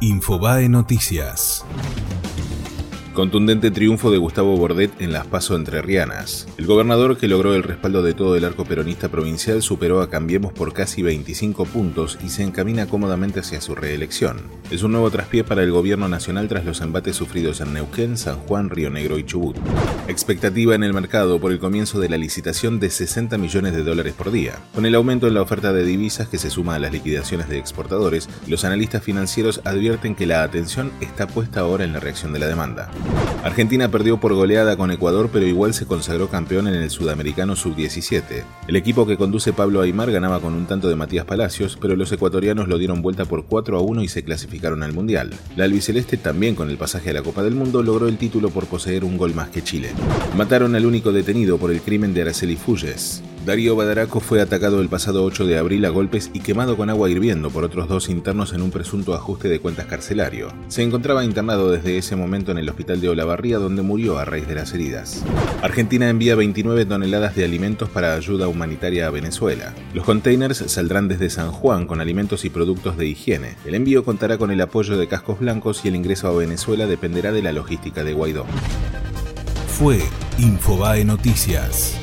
Infobae Noticias. Contundente triunfo de Gustavo Bordet en las Paso Entrerrianas. El gobernador, que logró el respaldo de todo el arco peronista provincial, superó a Cambiemos por casi 25 puntos y se encamina cómodamente hacia su reelección. Es un nuevo traspié para el gobierno nacional tras los embates sufridos en Neuquén, San Juan, Río Negro y Chubut. Expectativa en el mercado por el comienzo de la licitación de 60 millones de dólares por día. Con el aumento en la oferta de divisas que se suma a las liquidaciones de exportadores, los analistas financieros advierten que la atención está puesta ahora en la reacción de la demanda. Argentina perdió por goleada con Ecuador, pero igual se consagró campeón en el Sudamericano Sub-17. El equipo que conduce Pablo Aymar ganaba con un tanto de Matías Palacios, pero los ecuatorianos lo dieron vuelta por 4 a 1 y se clasificaron al Mundial. La albiceleste, también con el pasaje a la Copa del Mundo, logró el título por poseer un gol más que Chile. Mataron al único detenido por el crimen de Araceli Fulles. Darío Badaraco fue atacado el pasado 8 de abril a golpes y quemado con agua hirviendo por otros dos internos en un presunto ajuste de cuentas carcelario. Se encontraba internado desde ese momento en el hospital de Olavarría donde murió a raíz de las heridas. Argentina envía 29 toneladas de alimentos para ayuda humanitaria a Venezuela. Los containers saldrán desde San Juan con alimentos y productos de higiene. El envío contará con el apoyo de cascos blancos y el ingreso a Venezuela dependerá de la logística de Guaidó. Fue Infobae Noticias.